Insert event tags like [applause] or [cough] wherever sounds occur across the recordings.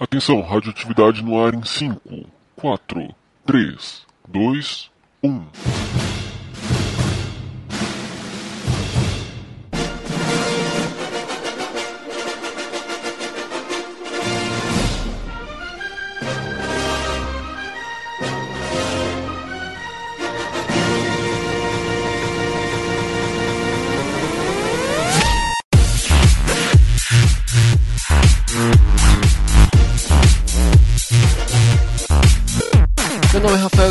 Atenção, radioatividade no ar em 5, 4, 3, 2, 1.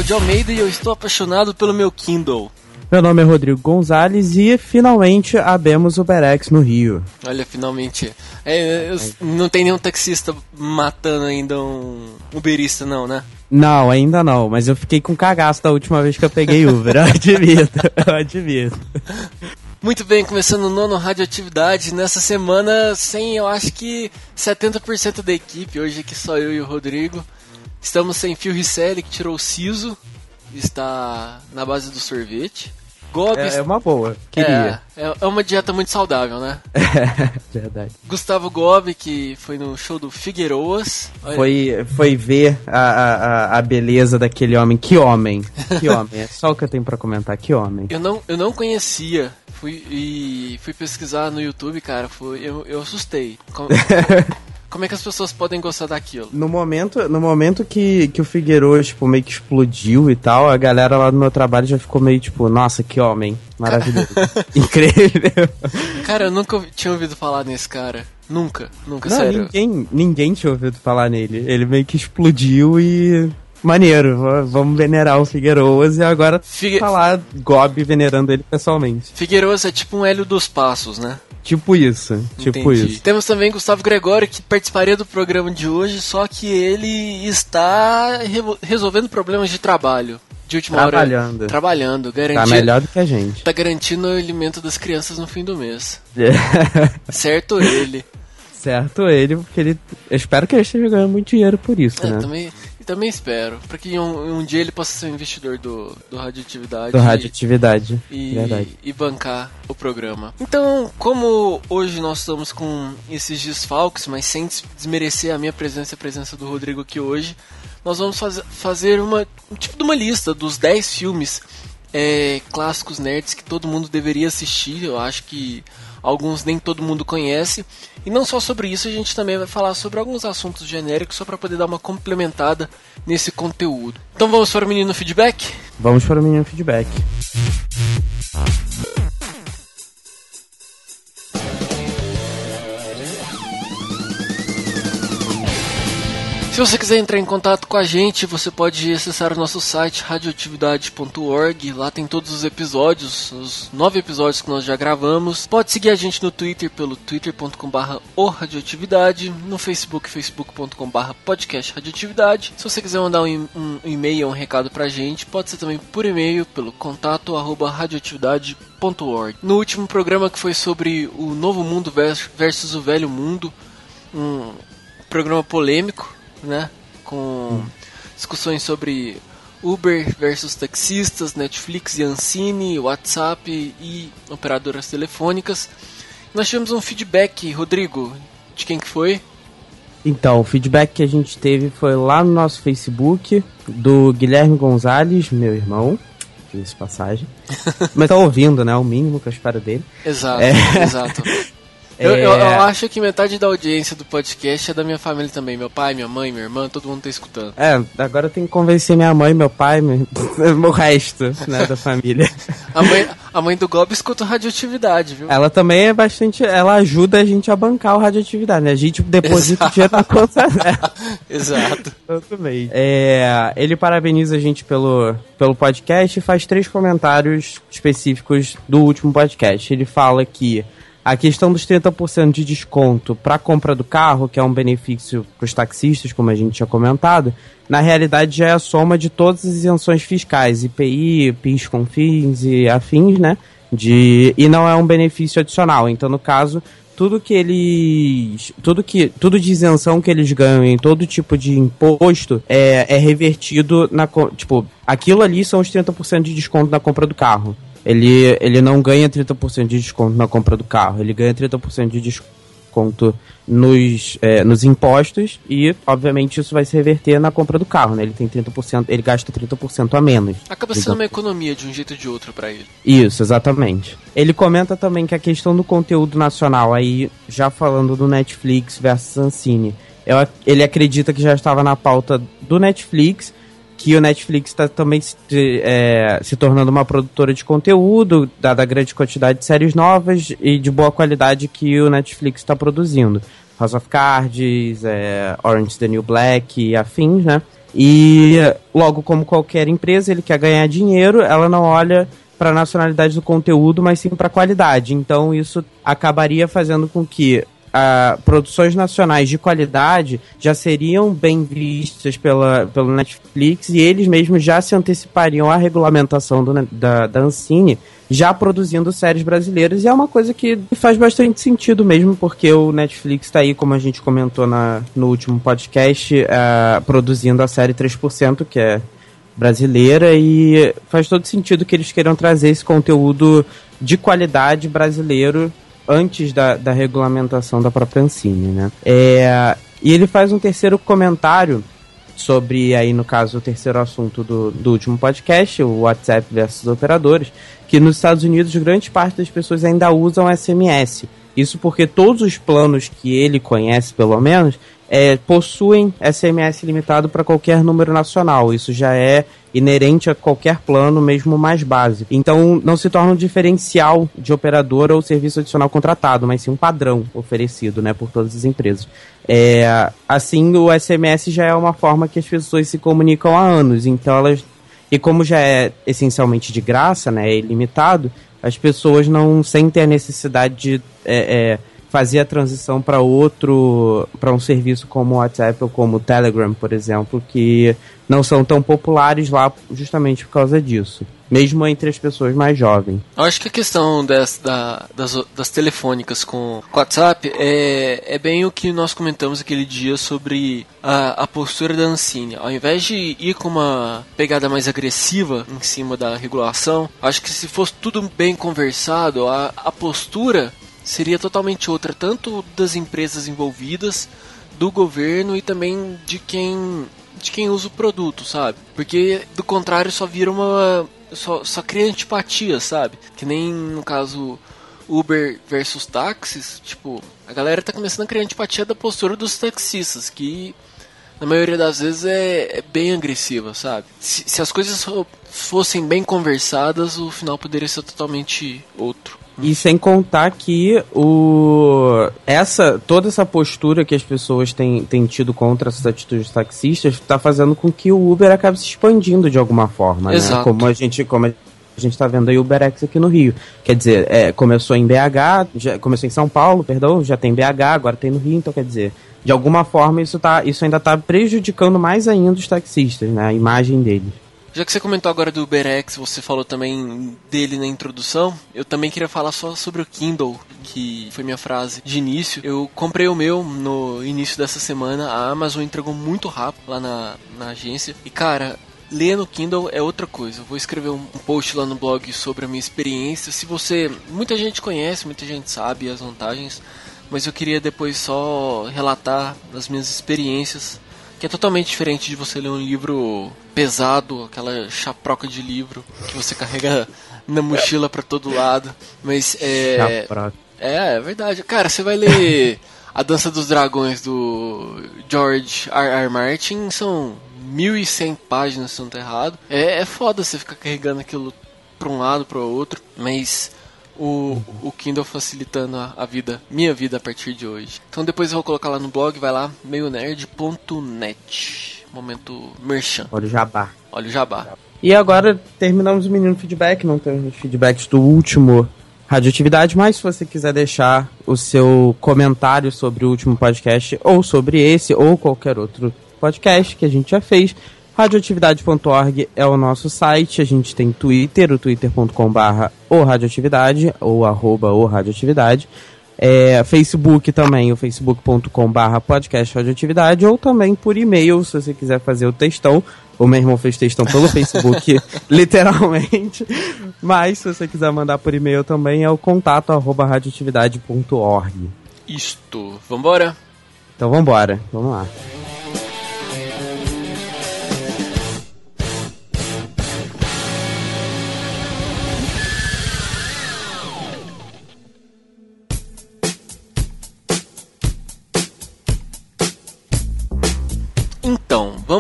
De Almeida e eu estou apaixonado pelo meu Kindle. Meu nome é Rodrigo Gonzalez e finalmente abemos o Berex no Rio. Olha, finalmente. É, não tem nenhum taxista matando ainda um uberista, não, né? Não, ainda não, mas eu fiquei com cagaço da última vez que eu peguei Uber, eu admito, [laughs] eu admito. Muito bem, começando o nono Radioatividade. Nessa semana, sem eu acho que 70% da equipe. Hoje aqui só eu e o Rodrigo. Estamos sem Phil Risselli, que tirou o siso. Está na base do sorvete. Gob É, é uma boa, queria. É, é uma dieta muito saudável, né? [laughs] Verdade. Gustavo Gobi, que foi no show do Figueiroas. Olha, Foi, foi ver a, a, a- beleza daquele homem. Que homem, que homem. É só o que eu tenho pra comentar, que homem. Eu não, eu não conhecia. Fui, e fui pesquisar no YouTube, cara. Foi, eu, eu assustei. [laughs] Como, é que as pessoas podem gostar daquilo? No momento, no momento que, que o Figueiredo, tipo, meio que explodiu e tal, a galera lá do meu trabalho já ficou meio tipo, nossa, que homem, maravilhoso. [laughs] [laughs] Incrível. Cara, eu nunca tinha ouvido falar nesse cara. Nunca, nunca, Não, sério. ninguém, ninguém tinha ouvido falar nele. Ele meio que explodiu e. Maneiro, vamos venerar o Figueiroas e agora Figue... tá lá Gob venerando ele pessoalmente. Figueiroas é tipo um Hélio dos Passos, né? Tipo isso, tipo Entendi. isso. Temos também Gustavo Gregório, que participaria do programa de hoje, só que ele está revo- resolvendo problemas de trabalho. De última hora. Trabalhando. Trabalhando, Tá garantindo. melhor do que a gente. Tá garantindo o alimento das crianças no fim do mês. [laughs] Certo ele. certo ele, porque ele. Eu espero que ele esteja ganhando muito dinheiro por isso, É, né? também, também espero. Pra que um, um dia ele possa ser um investidor do, do Radioatividade. Do radioatividade. e, Verdade. e bancar o programa. Então, como hoje nós estamos com esses desfalques, mas sem des- desmerecer a minha presença e a presença do Rodrigo aqui hoje, nós vamos faz- fazer uma, um tipo de uma lista dos 10 filmes é, clássicos nerds que todo mundo deveria assistir. Eu acho que alguns nem todo mundo conhece. E não só sobre isso, a gente também vai falar sobre alguns assuntos genéricos só para poder dar uma complementada nesse conteúdo. Então vamos para o menino feedback? Vamos para o menino feedback. Se você quiser entrar em contato com a gente, você pode acessar o nosso site radioatividade.org. Lá tem todos os episódios, os nove episódios que nós já gravamos. Pode seguir a gente no Twitter pelo twitter.com.br radioatividade, no Facebook, facebook.com.br podcast radioatividade. Se você quiser mandar um, e-mail, um recado pra gente, pode ser também por e-mail pelo contato radioatividade.org. No último programa que foi sobre o novo mundo vers- versus o velho mundo, um programa polêmico, né? Com discussões sobre Uber versus taxistas, Netflix e Ancine, WhatsApp e operadoras telefônicas. Nós tivemos um feedback, Rodrigo, de quem que foi? Então, o feedback que a gente teve foi lá no nosso Facebook, do Guilherme Gonzalez, meu irmão, de passagem. [laughs] Mas tá ouvindo, né? O mínimo que eu espero dele. Exato, É. exato. Eu, É. eu- eu acho que metade da audiência do podcast é da minha família também. Meu pai, minha mãe, minha irmã, todo mundo tá escutando. É, agora eu tenho que convencer minha mãe, meu pai, meu, [laughs] o resto, né, da família. A mãe, a mãe do Gob escuta radioatividade, viu? Ela também é bastante. Ela ajuda a gente a bancar o radioatividade, né? A gente deposita o dinheiro na conta dela. [laughs] Exato. Todo mês. É, ele parabeniza a gente pelo, pelo podcast e faz três comentários específicos do último podcast. Ele fala que a questão dos 30% de desconto para compra do carro, que é um benefício para os taxistas, como a gente tinha comentado, na realidade já é a soma de todas as isenções fiscais, IPI, PIS, CONFINS e afins, né? De, e não é um benefício adicional. Então, no caso, tudo que eles. Tudo que. Tudo de isenção que eles ganham em todo tipo de imposto é, é revertido na. Tipo, aquilo ali são os 30% de desconto na compra do carro. Ele, ele não ganha 30% de desconto na compra do carro, ele ganha 30% de desconto nos, é, nos impostos e, obviamente, isso vai se reverter na compra do carro, né? Ele tem 30%, ele gasta 30% a menos. Acaba sendo uma economia de um jeito ou de outro para ele. Isso, exatamente. Ele comenta também que a questão do conteúdo nacional, aí já falando do Netflix versus Ancine, ele acredita que já estava na pauta do Netflix, que o Netflix está também se, é, se tornando uma produtora de conteúdo, dada a grande quantidade de séries novas e de boa qualidade que o Netflix está produzindo. House of Cards, é, Orange the New Black e afins, né? E logo como qualquer empresa, ele quer ganhar dinheiro, ela não olha para a nacionalidade do conteúdo, mas sim para a qualidade. Então isso acabaria fazendo com que uh, produções nacionais de qualidade já seriam bem vistas pela, pelo Netflix e eles mesmos já se antecipariam à regulamentação do, da, da Ancine já produzindo séries brasileiras. E é uma coisa que faz bastante sentido mesmo, porque o Netflix está aí, como a gente comentou na, no último podcast, uh, produzindo a série 3%, que é brasileira, e faz todo sentido que eles queiram trazer esse conteúdo de qualidade brasileiro antes da, da regulamentação da própria Ancine, né? É, e ele faz um terceiro comentário sobre, aí no caso, o terceiro assunto do, do último podcast, o WhatsApp versus operadores, que nos Estados Unidos grande parte das pessoas ainda usam SMS. Isso porque todos os planos que ele conhece, pelo menos, é, possuem SMS limitado para qualquer número nacional. Isso já é inerente a qualquer plano, mesmo mais básico. Então, não se torna um diferencial de operadora ou serviço adicional contratado, mas sim um padrão oferecido né, por todas as empresas. É, assim, o SMS já é uma forma que as pessoas se comunicam há anos. Então, elas. E como já é essencialmente de graça, né, é ilimitado, as pessoas não sentem a necessidade de. É, é, fazer a transição para outro, para um serviço como o WhatsApp ou como o Telegram, por exemplo, que não são tão populares lá justamente por causa disso, mesmo entre as pessoas mais jovens. Eu acho que a questão das, da, das, das telefônicas com o WhatsApp é, é bem o que nós comentamos aquele dia sobre a, a postura da Ancine. Ao invés de ir com uma pegada mais agressiva em cima da regulação, acho que se fosse tudo bem conversado, a, a postura seria totalmente outra, tanto das empresas envolvidas, do governo e também de quem de quem usa o produto, sabe? Porque do contrário só vira uma só, só cria antipatia, sabe? Que nem no caso Uber versus táxis, tipo, a galera tá começando a criar antipatia da postura dos taxistas, que na maioria das vezes é, é bem agressiva, sabe? Se, se as coisas fossem bem conversadas, o final poderia ser totalmente outro. E sem contar que o essa toda essa postura que as pessoas têm, têm tido contra essas atitudes taxistas está fazendo com que o Uber acabe se expandindo de alguma forma, né? Exato. né? Como a gente como a gente está vendo aí o UberX aqui no Rio. Quer dizer, é, começou em BH, já, começou em São Paulo, perdão, já tem BH, agora tem no Rio, então quer dizer, de alguma forma isso, tá, isso ainda está prejudicando mais ainda os taxistas, né? A imagem deles. Já que você comentou agora do UberX, você falou também dele na introdução, eu também queria falar só sobre o Kindle, que foi minha frase de início. Eu comprei o meu no início dessa semana, a Amazon entregou muito rápido lá na, na agência. E cara, ler no Kindle é outra coisa. Eu vou escrever um post lá no blog sobre a minha experiência. Se você. Muita gente conhece, muita gente sabe as vantagens, mas eu queria depois só relatar as minhas experiências que é totalmente diferente de você ler um livro pesado, aquela chaproca de livro que você carrega [laughs] na mochila para todo lado. Mas é. Chaproca. É, é verdade. Cara, você vai ler A Dança dos Dragões do George R. R. Martin, são 1100 páginas, se não tá errado. É, é foda você ficar carregando aquilo pra um lado, pro outro, mas o, o Kindle facilitando a, a, vida, minha vida a partir de hoje. Então depois eu vou colocar lá no blog, vai lá, meionerd.net. Momento merchan. Olha o jabá. Olha o jabá. E agora terminamos o menino feedback, não temos feedbacks do último radioatividade, mas se você quiser deixar o seu comentário sobre o último podcast, ou sobre esse, ou qualquer outro podcast que a gente já fez, Radioatividade.org é o nosso site. A gente tem Twitter, o twitter.com/barra o radioatividade ou arroba o radioatividade. É, Facebook também, o facebook.com/barra podcast radioatividade ou também por e-mail, se você quiser fazer o textão. O meu irmão fez textão pelo [laughs] Facebook, [laughs] literalmente. Mas se você quiser mandar por e-mail também, é o contato arroba radioatividade.org. isto. Vambora? Então vambora, vamos lá.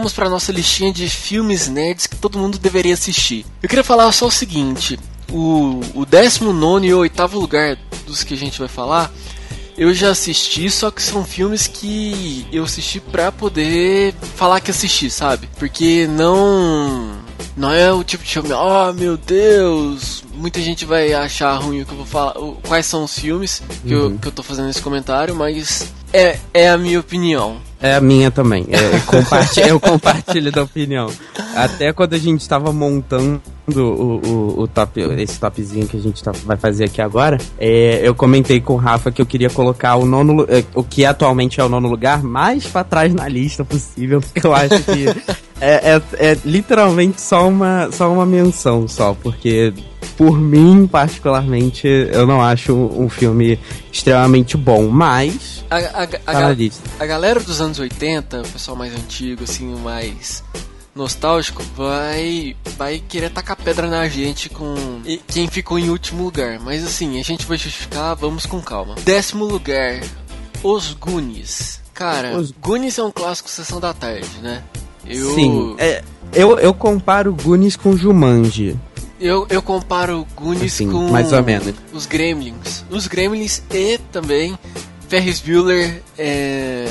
Vamos para nossa listinha de filmes nerds que todo mundo deveria assistir. Eu queria falar só o seguinte: o, o 19 e o oitavo lugar dos que a gente vai falar, eu já assisti, só que são filmes que eu assisti pra poder falar que assisti, sabe? Porque não. Não é o tipo de filme, oh meu Deus, muita gente vai achar ruim o que eu vou falar, quais são os filmes que, uhum. eu, que eu tô fazendo esse comentário, mas é, é a minha opinião. É a minha também. Eu compartilho, eu compartilho da opinião. Até quando a gente estava montando o, o, o, top, esse topzinho que a gente tá, vai fazer aqui agora, é, eu comentei com o Rafa que eu queria colocar o nono, é, o que atualmente é o nono lugar, mais para trás na lista possível, porque eu acho que é, é, é, literalmente só uma, só uma menção só, porque por mim, particularmente, eu não acho um, um filme extremamente bom, mas. A, a, a, a, a galera dos anos 80, o pessoal mais antigo, assim, mais nostálgico vai vai querer tacar pedra na gente com quem ficou em último lugar. Mas assim, a gente vai justificar, vamos com calma. Décimo lugar, Os Goonies. Cara, Os Goonies é um clássico Sessão da Tarde, né? Eu... Sim, é, eu, eu comparo Goonies com Jumanji. Eu, eu comparo Goonies assim, com mais ou menos. os Gremlins. Os Gremlins e também Ferris Bueller é,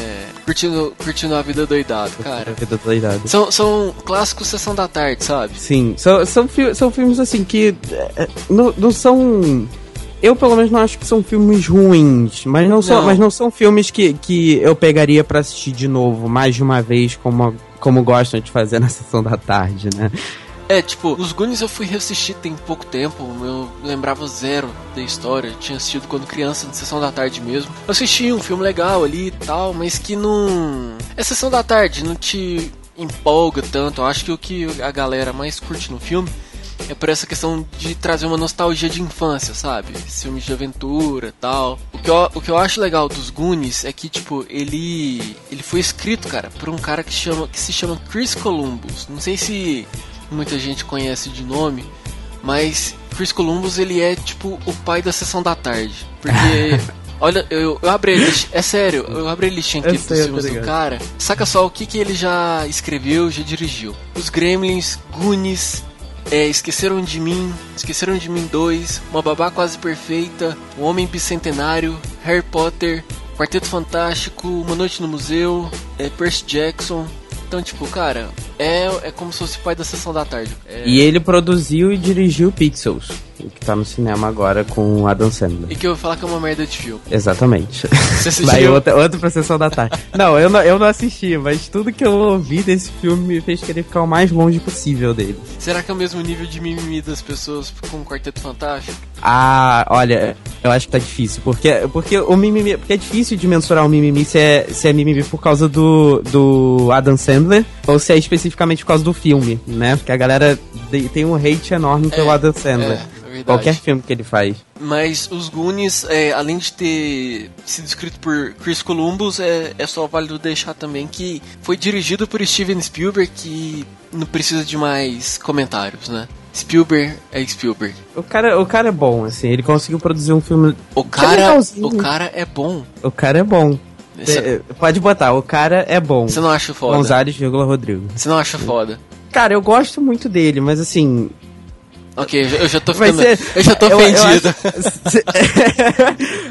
curtindo, curtindo a vida doidado, cara. A vida doidado. São, são clássicos Sessão da Tarde, sabe? Sim, são, são, são filmes assim que é, não, não são... Eu, pelo menos, não acho que são filmes ruins, mas não são, não. Mas não são filmes que, que eu pegaria para assistir de novo, mais de uma vez, como, como gostam de fazer na sessão da tarde, né? É, tipo, os Goonies eu fui reassistir tem pouco tempo, eu lembrava zero da história, tinha assistido quando criança, na sessão da tarde mesmo. Eu assisti um filme legal ali e tal, mas que não. É sessão da tarde, não te empolga tanto. Eu acho que o que a galera mais curte no filme é por essa questão de trazer uma nostalgia de infância, sabe? Filmes de aventura tal. O que, eu, o que eu acho legal dos Goonies é que, tipo, ele. ele foi escrito, cara, por um cara que, chama, que se chama Chris Columbus. Não sei se muita gente conhece de nome, mas Chris Columbus ele é tipo o pai da sessão da tarde. Porque, [laughs] olha, eu, eu abri a listinha, é sério, eu abri a listinha aqui dos filmes do cara. Saca só o que, que ele já escreveu, já dirigiu. Os Gremlins, Goonies, é, Esqueceram de Mim, Esqueceram de Mim 2, Uma Babá Quase Perfeita, O Homem Bicentenário, Harry Potter, Quarteto Fantástico, Uma Noite no Museu, é, Percy Jackson, então, tipo, cara, é, é como se fosse o pai da sessão da tarde. É... E ele produziu e dirigiu Pixels, que tá no cinema agora com Adam Sandler. E que eu vou falar que é uma merda de filme. Exatamente. Você assistiu? Vai outra, outra pra sessão da tarde. não, eu não, eu não assisti, mas tudo que eu ouvi desse filme me fez querer ficar o mais longe possível dele. Será que é o mesmo nível de mimimi das pessoas com o Quarteto Fantástico? Ah, olha, eu acho que tá difícil, porque, porque o mimimi, porque é difícil de mensurar o mimimi se é, se é mimimi por causa do, do Adam Sandler ou se é especificamente por causa do filme, né? Porque a galera tem um hate enorme pelo é, Adam Sandler. É. é Qualquer filme que ele faz. Mas os Goonies, é, além de ter sido escrito por Chris Columbus, é, é só válido deixar também que foi dirigido por Steven Spielberg, que não precisa de mais comentários, né? Spielberg é Spielberg. O cara, o cara é bom, assim, ele conseguiu produzir um filme. O cara, o cara é bom. O cara é bom. Esse... É, pode botar, o cara é bom. Você não acha foda? Gonzalez, Rodrigo. Você não acha foda? Cara, eu gosto muito dele, mas assim. Ok, eu já tô ficando. Ser... Eu já tô ofendido.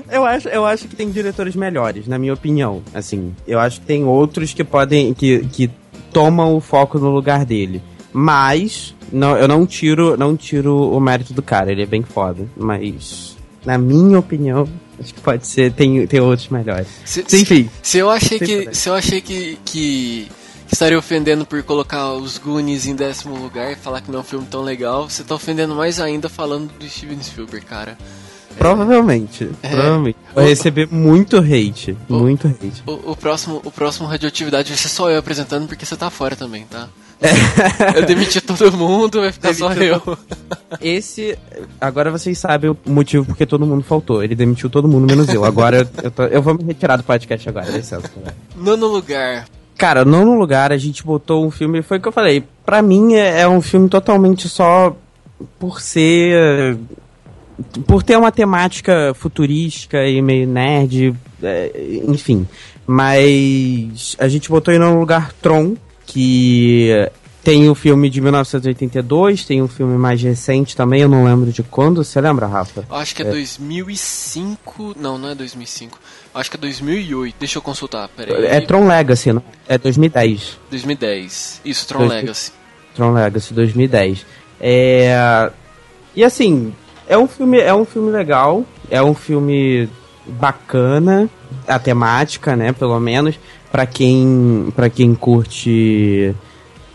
Eu, [laughs] eu, acho, eu acho que tem diretores melhores, na minha opinião. Assim, eu acho que tem outros que podem. que, que tomam o foco no lugar dele. Mas não, eu não tiro, não tiro o mérito do cara, ele é bem foda. Mas, na minha opinião, acho que pode ser, tem, tem outros melhores. Se, Enfim. Se eu achei que. Se eu achei que, que estaria ofendendo por colocar os Goonies em décimo lugar e falar que não é um filme tão legal, você tá ofendendo mais ainda falando do Steven Spielberg, cara. Provavelmente. É. Provavelmente. Vai receber muito hate. O, muito hate. O, o, próximo, o próximo Radioatividade vai ser só eu apresentando, porque você tá fora também, tá? É. Eu demiti todo mundo, vai ficar só eu. Esse. Agora vocês sabem o motivo porque todo mundo faltou. Ele demitiu todo mundo, menos eu. Agora eu, eu, tô, eu vou me retirar do podcast agora, licença. Nono lugar. Cara, nono lugar a gente botou um filme. Foi o que eu falei. Pra mim é, é um filme totalmente só por ser por ter uma temática futurística e meio nerd, é, enfim. Mas a gente botou aí no lugar Tron, que tem o filme de 1982, tem um filme mais recente também, eu não lembro de quando. Você lembra, Rafa? acho que é, é 2005. Não, não é 2005. Acho que é 2008. Deixa eu consultar, peraí. É Tron Legacy, não? É 2010. 2010. Isso, Tron Legacy. Tron Legacy 2010. É... E assim, é um filme, é um filme legal, é um filme bacana, a temática, né, pelo menos, para quem para quem curte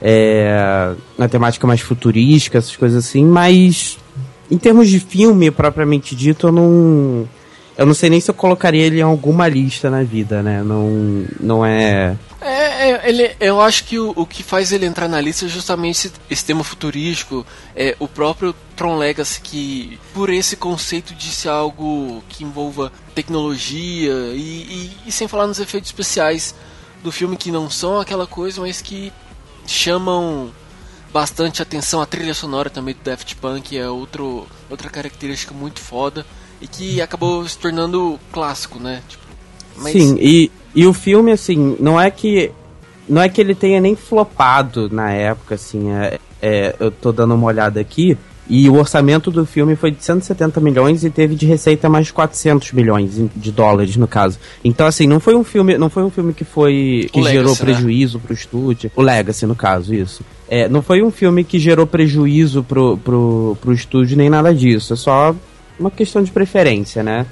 é, na temática mais futurística, essas coisas assim, mas em termos de filme propriamente dito, eu não eu não sei nem se eu colocaria ele em alguma lista na vida, né? Não não é é, é, ele, eu acho que o, o que faz ele entrar na lista é justamente esse, esse tema futurístico, é, o próprio Tron Legacy, que por esse conceito de ser algo que envolva tecnologia e, e, e sem falar nos efeitos especiais do filme que não são aquela coisa, mas que chamam bastante atenção. A trilha sonora também do Daft Punk é outro, outra característica muito foda e que acabou se tornando clássico, né? Tipo, mas... Sim, e e o filme, assim, não é que. Não é que ele tenha nem flopado na época, assim. É, é, eu tô dando uma olhada aqui. E o orçamento do filme foi de 170 milhões e teve de receita mais 400 milhões de dólares, no caso. Então, assim, não foi um filme, não foi um filme que foi que gerou Legacy, né? prejuízo né? pro estúdio. O Legacy, no caso, isso. É, não foi um filme que gerou prejuízo pro, pro, pro estúdio nem nada disso. É só uma questão de preferência, né?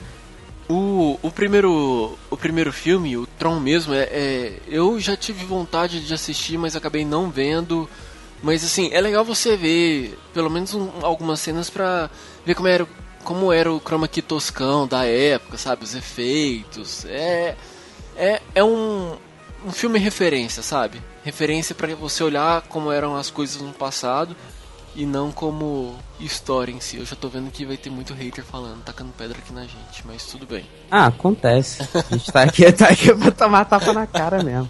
O, o, primeiro, o primeiro filme, o Tron mesmo, é, é, eu já tive vontade de assistir, mas acabei não vendo. Mas assim, é legal você ver pelo menos um, algumas cenas pra ver como era, como era o chroma key toscão da época, sabe? Os efeitos. É, é, é um, um filme referência, sabe? Referência para você olhar como eram as coisas no passado e não como história em si. Eu já tô vendo que vai ter muito hater falando, tacando pedra aqui na gente, mas tudo bem. Ah, acontece. A gente tá aqui, tá aqui pra tomar tapa na cara mesmo.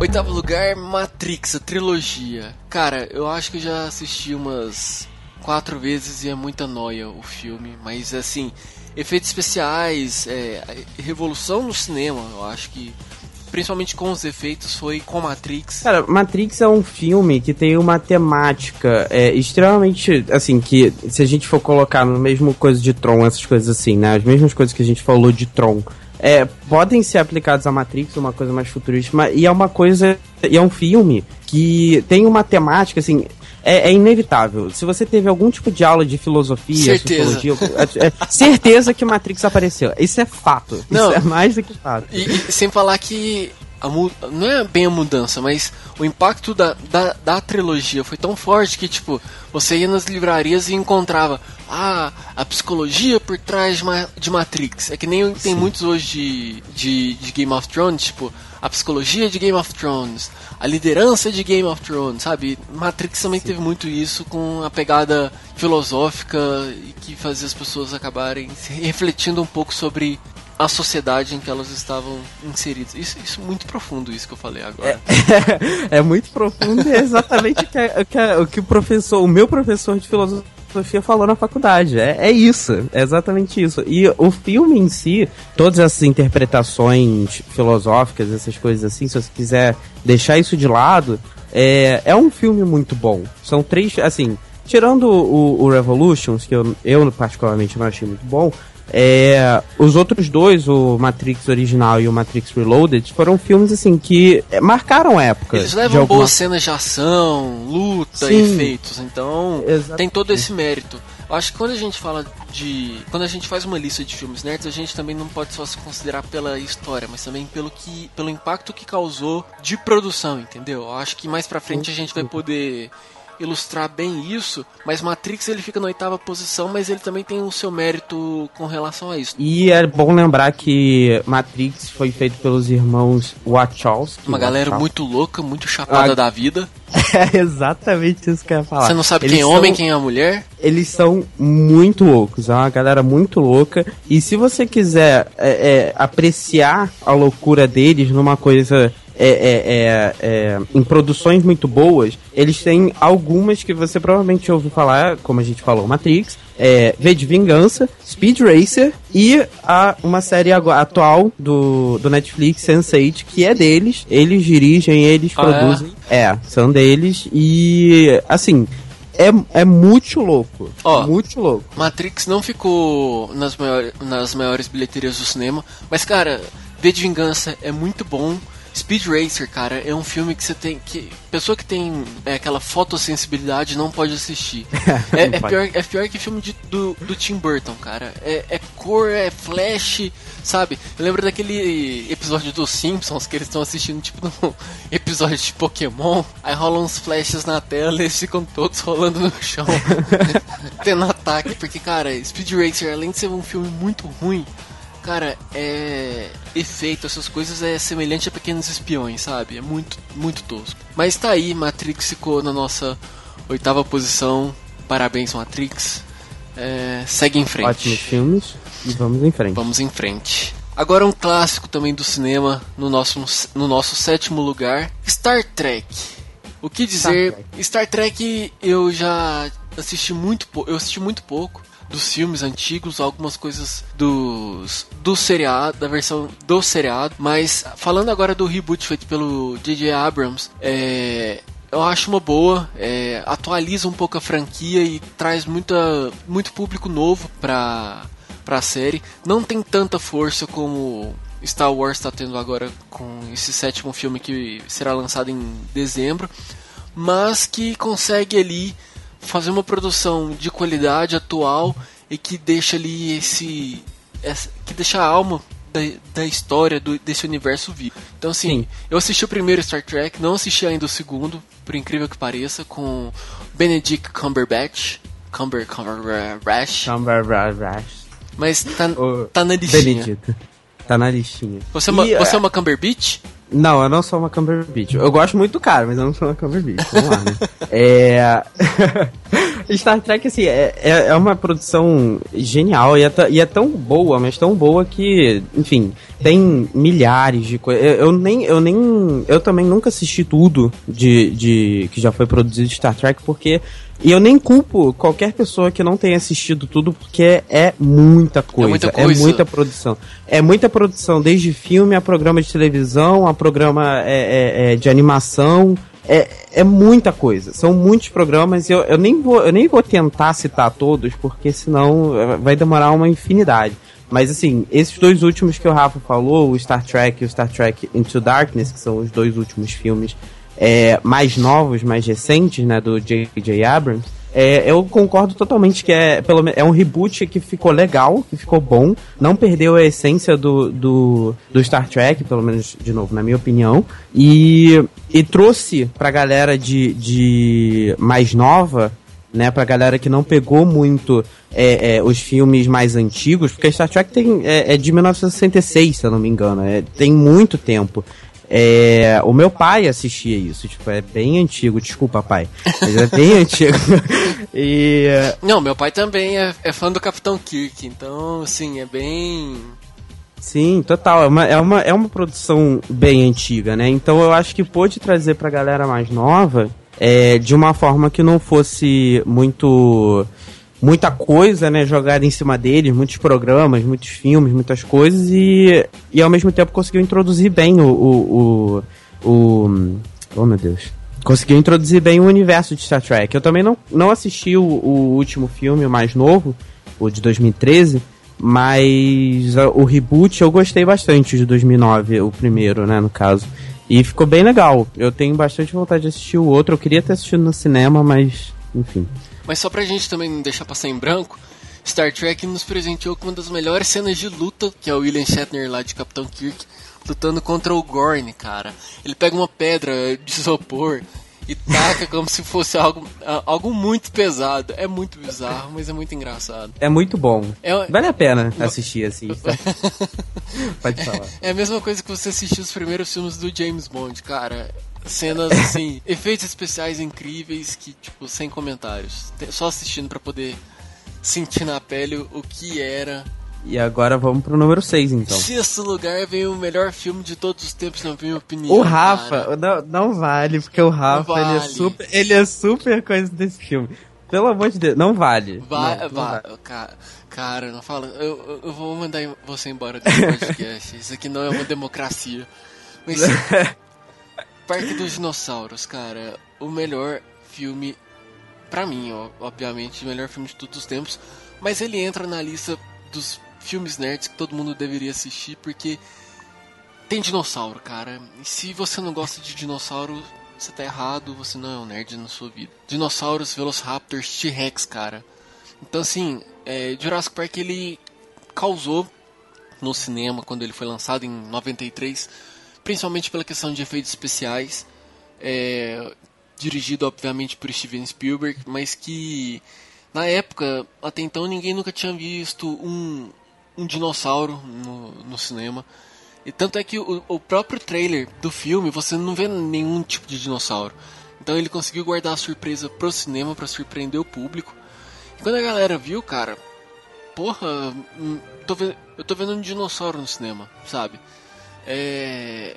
Oitavo lugar, Matrix, a trilogia. Cara, eu acho que eu já assisti umas quatro vezes e é muita noia o filme, mas assim, efeitos especiais, é, revolução no cinema, eu acho que principalmente com os efeitos, foi com Matrix. Cara, Matrix é um filme que tem uma temática é, extremamente, assim, que se a gente for colocar no mesmo coisa de Tron, essas coisas assim, né? As mesmas coisas que a gente falou de Tron, é, podem ser aplicados a Matrix, uma coisa mais futurista, e é uma coisa, e é um filme que tem uma temática, assim, é, é, inevitável. Se você teve algum tipo de aula de filosofia, certeza. é, é, certeza que Matrix apareceu. Isso é fato. Não, Isso é mais do que fato. E, e sem falar que a, não é bem a mudança, mas o impacto da, da, da, trilogia foi tão forte que, tipo, você ia nas livrarias e encontrava ah, a psicologia por trás de, Ma de Matrix. É que nem Sim. tem muitos hoje de, de, de Game of Thrones, tipo, a psicologia de Game of Thrones, a liderança de Game of Thrones, sabe? Matrix também Sim. teve muito isso com a pegada filosófica e que fazia as pessoas acabarem refletindo um pouco sobre a sociedade em que elas estavam inseridas. Isso, isso é muito profundo, isso que eu falei agora. É, é, [laughs] é muito profundo e é exatamente o que, o, que, o que o professor, o meu professor de filosofia filosofia falou na faculdade. É, é isso, é exatamente isso. E o filme em si, todas essas interpretações filosóficas, essas coisas assim, se você quiser deixar isso de lado, é, é um filme muito bom. São três, assim, tirando o, o Revolutions, que eu, eu particularmente não achei muito bom, é, os outros dois, o Matrix original e o Matrix Reloaded, foram filmes assim que marcaram época. Eles levam alguma... boas cenas de ação, luta, Sim, efeitos, então exatamente. tem todo esse mérito. Eu acho que quando a gente fala de. Quando a gente faz uma lista de filmes nerds, a gente também não pode só se considerar pela história, mas também pelo, que, pelo impacto que causou de produção, entendeu? Eu acho que mais pra frente a gente vai poder ilustrar bem isso, mas Matrix ele fica na oitava posição, mas ele também tem o seu mérito com relação a isso. E é bom lembrar que Matrix foi feito pelos irmãos Wachowski. Uma galera Wachowski. muito louca, muito chapada Ah. da vida. [laughs] É exatamente isso que eu ia falar. Você não sabe Eles quem é são- homem, quem é mulher. Eles são muito loucos, é uma galera muito louca. E se você quiser é, é, apreciar a loucura deles numa coisa. É, é, é, é, em produções muito boas, eles têm algumas que você provavelmente ouviu falar, como a gente falou, Matrix, é, V de Vingança, Speed Racer e a, uma série atual do, do Netflix, Sense8, que é deles. Eles dirigem, eles Ah, é? produzem. É, são deles. E, assim, é, é muito louco. Ó. muito louco. Matrix não ficou nas, maiores nas maiores bilheterias do cinema, mas cara, V de Vingança é muito bom. Speed Racer, cara, é um filme que você tem que. Pessoa que tem é, aquela fotossensibilidade não pode assistir. [laughs] é, Não é pode. pior, é pior que filme de- do, do Tim Burton, cara. É, é cor, é flash, sabe? Eu lembro daquele episódio dos Simpsons que eles estão assistindo, tipo, num [laughs] episódio de Pokémon. Aí rolam uns flashes na tela e eles ficam todos rolando no chão, [laughs] tendo ataque. Porque, cara, Speed Racer, além de ser um filme muito ruim, cara, é. Efeito, essas coisas é semelhante a pequenos espiões, sabe? É muito, muito tosco. Mas tá aí, Matrix ficou na nossa oitava posição. Parabéns, Matrix. É, segue em frente. Ótimos filmes. E vamos em frente. Vamos em frente. Agora um clássico também do cinema no nosso, no nosso sétimo lugar, Star Trek. O que dizer? Star Trek, eu já assisti muito pouco, eu assisti muito pouco dos filmes antigos, algumas coisas dos do seriado, da versão do seriado, mas falando agora do reboot feito pelo J.J. Abrams, é, eu acho uma boa, é, atualiza um pouco a franquia e traz muita, muito público novo pra, pra série. Não tem tanta força como Star Wars está tendo agora com esse sétimo filme que será lançado em dezembro, mas que consegue ali fazer uma produção de qualidade atual e que deixa ali esse, essa- que deixa a alma da, da história do, desse universo vivo. Então assim, Sim. eu assisti o primeiro Star Trek, não assisti ainda o segundo, por incrível que pareça, com Benedict Cumberbatch, Cumber Cumberbatch, Cumberbatch. mas tá, O tá na listinha. Benedito. Tá na listinha. Você é uma, E, você é é, uma Cumberbatch? Não, eu não sou uma Cumberbatch. Eu gosto muito do cara, mas eu não sou uma Cumberbatch. Vamos lá, né? [laughs] É... [laughs] Star Trek, assim, é, é é uma produção genial e é, e é tão boa, mas tão boa que, enfim, tem milhares de coisas. Eu, eu nem, eu nem, eu também nunca assisti tudo de, de que já foi produzido de Star Trek, porque e eu nem culpo qualquer pessoa que não tenha assistido tudo, porque é muita coisa. muita É coisa. muita produção. É muita produção, desde filme a programa de televisão, a programa é, é, é, de animação. É, é muita coisa. São muitos programas eu, eu, nem vou, eu nem vou tentar citar todos, porque senão eh, vai demorar uma infinidade. Mas assim, esses dois últimos que o Rafa falou, o Star Trek e o Star Trek Into Darkness, que são os dois últimos filmes é, mais novos, mais recentes, né, do J.J. Abrams, é, eu concordo totalmente que é, pelo, é um reboot que ficou legal, que ficou bom, não perdeu a essência do, do, do Star Trek, pelo menos, de novo, na minha opinião, e, e trouxe pra galera de, de mais nova, né, pra galera que não pegou muito é, é, os filmes mais antigos, porque Star Trek tem, é, é de 1966, se eu não me engano, é, tem muito tempo. É, o meu pai assistia isso, tipo, é bem antigo, desculpa, pai, mas é bem [laughs] antigo. E Não, meu pai também é, é fã do Capitão Kirk, então, assim, é bem. sim, total, é uma, é, uma, é uma produção bem antiga, né? Então eu acho que pôde trazer pra galera mais nova é, de uma forma que não fosse muito muita coisa, né, jogada em cima deles, muitos programas, muitos filmes, muitas coisas e, e ao mesmo tempo conseguiu introduzir bem o, o, o, o oh meu Deus, conseguiu introduzir bem o universo de Star Trek. Eu também não, não assisti o, o último filme, o mais novo, o de 2013, mas o reboot eu gostei bastante de 2009, o primeiro, né, no caso. E ficou bem legal. Eu tenho bastante vontade de assistir o outro. Eu queria ter assistido no cinema, mas enfim. Mas só pra gente também não deixar passar em branco, Star Trek nos presenteou com uma das melhores cenas de luta, que é o William Shatner lá de Capitão Kirk, lutando contra o Gorn, cara. Ele pega uma pedra de isopor e taca [laughs] como se fosse algo, algo muito pesado. É muito bizarro, mas é muito engraçado. É muito bom. É, vale a pena assistir assim. Tá? [laughs] Pode falar. É a mesma coisa que você assistir os primeiros filmes do James Bond, cara. Cenas assim, [laughs] efeitos especiais incríveis que, tipo, sem comentários. Só assistindo para poder sentir na pele o que era e agora vamos pro número 6, então. Sexto lugar vem o melhor filme de todos os tempos, na minha opinião. O Rafa, não, não, vale, porque o Rafa vale. ele, é super, ele é super coisa desse filme. Pelo amor de Deus, não vale. Vai, não, não vale. Cara, cara, não fala. Eu, eu vou mandar você embora desse podcast. Isso aqui não é uma democracia. Mas. [laughs] Parque dos Dinossauros, cara. O melhor filme. Pra mim, ó, obviamente, o melhor filme de todos os tempos. Mas ele entra na lista dos filmes nerds que todo mundo deveria assistir, porque tem dinossauro, cara. E se você não gosta de dinossauro, você tá errado, você não é um nerd na sua vida. Dinossauros, Velociraptors, T-Rex, cara. Então, assim, é, Jurassic Park ele causou no cinema quando ele foi lançado em 93, principalmente pela questão de efeitos especiais. É, dirigido, obviamente, por Steven Spielberg, mas que na época, até então, ninguém nunca tinha visto um, um dinossauro no, no cinema. E tanto é que o, o, próprio trailer do filme você não vê nenhum tipo de dinossauro. Então ele conseguiu guardar a surpresa pro cinema para surpreender o público. E quando a galera viu, cara, porra, hum, tô eu tô vendo um dinossauro no cinema, sabe? É,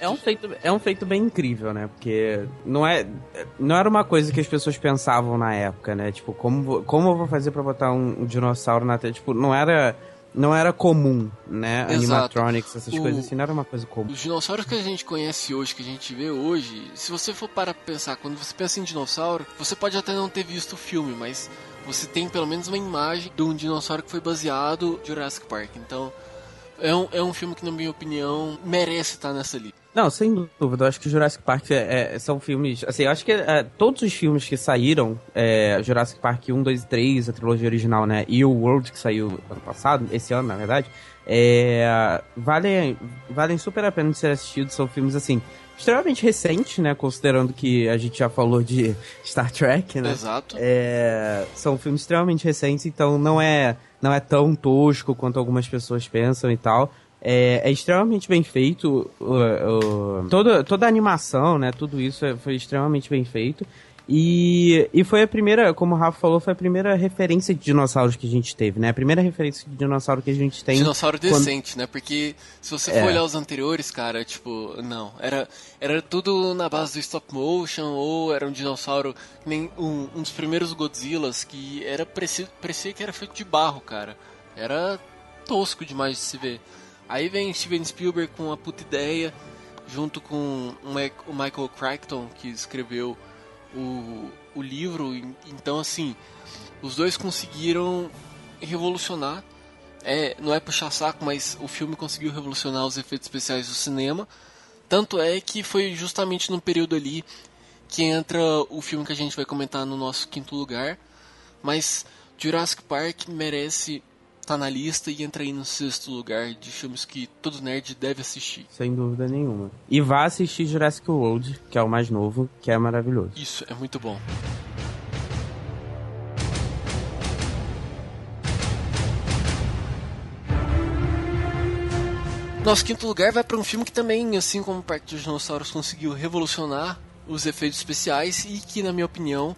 é um, feito, é um feito bem incrível, né? Porque não, é, não era uma coisa que as pessoas pensavam na época, né? Tipo, como, como eu vou fazer para botar um, um, dinossauro na tela? Tipo, não era, não era comum, né? Exato. Animatronics, essas o, coisas assim, não era uma coisa comum. Os dinossauros que a gente conhece hoje, que a gente vê hoje, se você for para pensar, quando você pensa em dinossauro, você pode até não ter visto o filme, mas você tem pelo menos uma imagem de um dinossauro que foi baseado em Jurassic Park. Então é um, é um filme que, na minha opinião, merece estar nessa lista. Não, sem dúvida. Eu acho que Jurassic Park é, é, são filmes. Assim, eu acho que é, todos os filmes que saíram, é, Jurassic Park 1, 2 e 3, a trilogia original, né? E o World, que saiu ano passado, esse ano, na verdade, é, valem, valem super a pena de ser assistidos. São filmes, assim, extremamente recentes, né? Considerando que a gente já falou de [laughs] Star Trek, né? Exato. É, são filmes extremamente recentes, então não é não é tão tosco quanto algumas pessoas pensam e tal. É, é extremamente bem feito. Uh, uh, toda, toda a animação, né? Tudo isso é, foi extremamente bem feito. E, e foi a primeira, como o Rafa falou, foi a primeira referência de dinossauros que a gente teve, né? A primeira referência de dinossauro que a gente tem. Dinossauro decente, quando... né? Porque se você for é. olhar os anteriores, cara, tipo, não. Era, era tudo na base do stop motion, ou era um dinossauro. Nem um, um dos primeiros Godzillas que era parecia, parecia que era feito de barro, cara. Era tosco demais de se ver. Aí vem Steven Spielberg com a puta ideia, junto com o Michael Crichton, que escreveu o, o livro. Então, assim, os dois conseguiram revolucionar. É, não é puxar saco, mas o filme conseguiu revolucionar os efeitos especiais do cinema. Tanto é que foi justamente no período ali que entra o filme que a gente vai comentar no nosso quinto lugar. Mas Jurassic Park merece tá na lista e entra aí no sexto lugar de filmes que todo nerd deve assistir. Sem dúvida nenhuma. E vá assistir Jurassic World, que é o mais novo, que é maravilhoso. Isso, é muito bom. Nosso quinto lugar vai para um filme que também, assim como o Parque dos Dinossauros, conseguiu revolucionar os efeitos especiais e que, na minha opinião,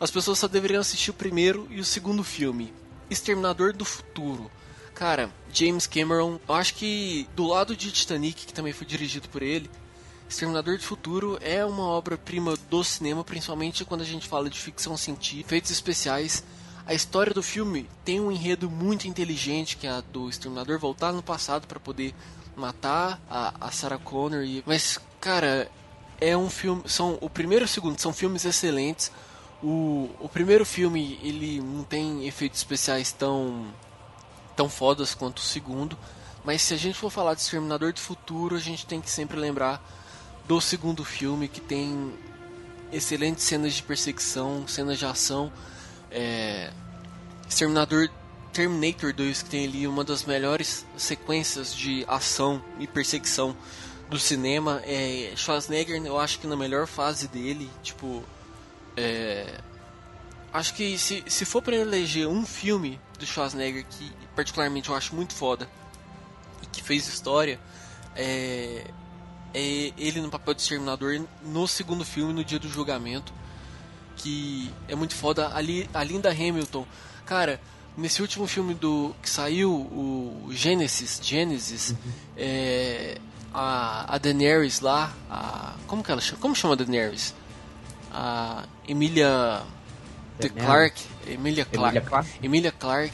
as pessoas só deveriam assistir o primeiro e o segundo filme. Exterminador do Futuro. Cara, James Cameron, eu acho que do lado de Titanic, que também foi dirigido por ele, Exterminador do Futuro é uma obra-prima do cinema, principalmente quando a gente fala de ficção científica, efeitos especiais. A história do filme tem um enredo muito inteligente, que é a do Exterminador voltar no passado para poder matar a, a Sarah Connor. E... Mas, cara, é um filme. São o primeiro e o segundo são filmes excelentes. O, o primeiro filme ele não tem efeitos especiais tão tão fodas quanto o segundo, mas se a gente for falar de Exterminador do Futuro, a gente tem que sempre lembrar do segundo filme que tem excelentes cenas de perseguição, cenas de ação. É, Exterminador Terminator 2 que tem ali uma das melhores sequências de ação e perseguição do cinema. É, Schwarzenegger, eu acho que na melhor fase dele, tipo. É, acho que se, se for para eleger um filme do Schwarzenegger que particularmente eu acho muito foda e que fez história, é, é ele no papel de Exterminador no segundo filme, no dia do julgamento, que é muito foda. Ali, a Linda Hamilton, cara, nesse último filme do que saiu, o Genesis, Genesis, uhum. é, a, a Daenerys lá, a, como que ela chama? Como chama a Daenerys? A Emilia The Clark, Emilia Clark, Emilia Clark, Emilia Clark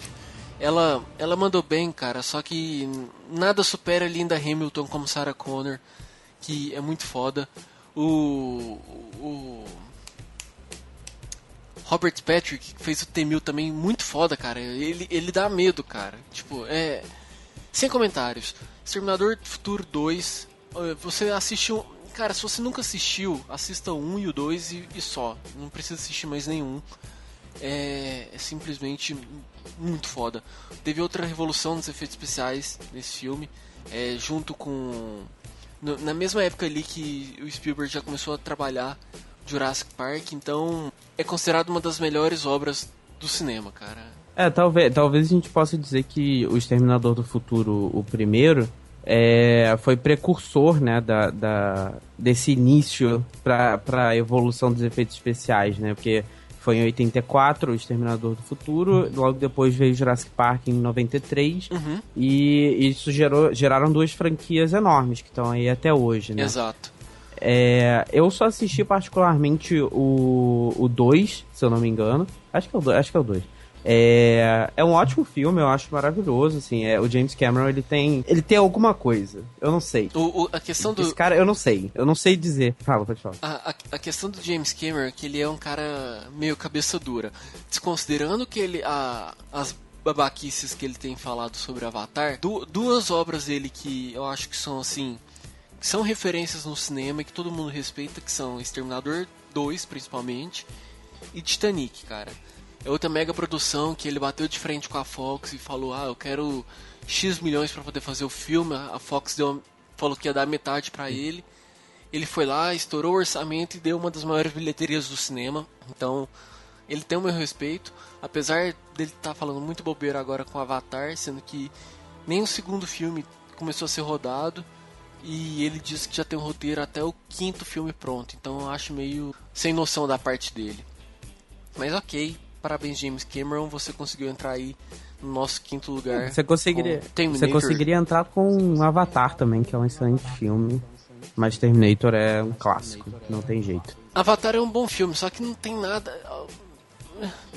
ela, ela mandou bem, cara, só que nada supera a Linda Hamilton como Sarah Connor, que é muito foda. O, o Robert Patrick fez o T-1000 também muito foda, cara. Ele, ele dá medo, cara. Tipo, é. Sem comentários. Exterminador do Futuro 2. Você assistiu. Cara, se você nunca assistiu, assista o 1 e o 2 e, e só. Não precisa assistir mais nenhum. É, é, simplesmente muito foda. Teve outra revolução nos efeitos especiais nesse filme, é, junto com. No, na mesma época ali que o Spielberg já começou a trabalhar Jurassic Park, então é considerado uma das melhores obras do cinema, cara. É, talvez, talvez a gente possa dizer que o Exterminador do Futuro, o primeiro, é, foi precursor né, da, da, desse início para a evolução dos efeitos especiais, né? Porque foi em 84, o Exterminador do Futuro, logo depois veio Jurassic Park em 93, uhum. e isso gerou, geraram duas franquias enormes que estão aí até hoje, né? Exato. É, eu só assisti particularmente o 2, se eu não me engano. Acho que é o 2. Que é o 2. É, um ótimo filme, eu acho maravilhoso, assim, é, o James Cameron, ele tem, ele tem alguma coisa, eu não sei. O, o, a questão do... Esse cara, eu não sei, eu não sei dizer. Fala, pode falar. A, a, a, questão do James Cameron é que ele é um cara meio cabeça dura, desconsiderando que ele, a, as babaquices que ele tem falado sobre Avatar, du, duas obras dele que eu acho que são, assim, são referências no cinema e que todo mundo respeita, que são Exterminador 2, principalmente, e Titanic, cara. É outra mega produção que ele bateu de frente com a Fox e falou: Ah, eu quero X milhões para poder fazer o filme. A Fox deu, falou que ia dar metade para ele. Ele foi lá, estourou o orçamento e deu uma das maiores bilheterias do cinema. Então, ele tem o meu respeito. Apesar dele estar tá falando muito bobeira agora com Avatar, sendo que nem o segundo filme começou a ser rodado. E ele disse que já tem um roteiro até o quinto filme pronto. Então eu acho meio sem noção da parte dele. Mas ok, Parabéns, James Cameron, você conseguiu entrar aí no nosso quinto lugar. Você conseguiria, você conseguiria entrar com Avatar também, que é um excelente filme. Mas Terminator é um clássico, não tem jeito. Avatar é um bom filme, só que não tem nada.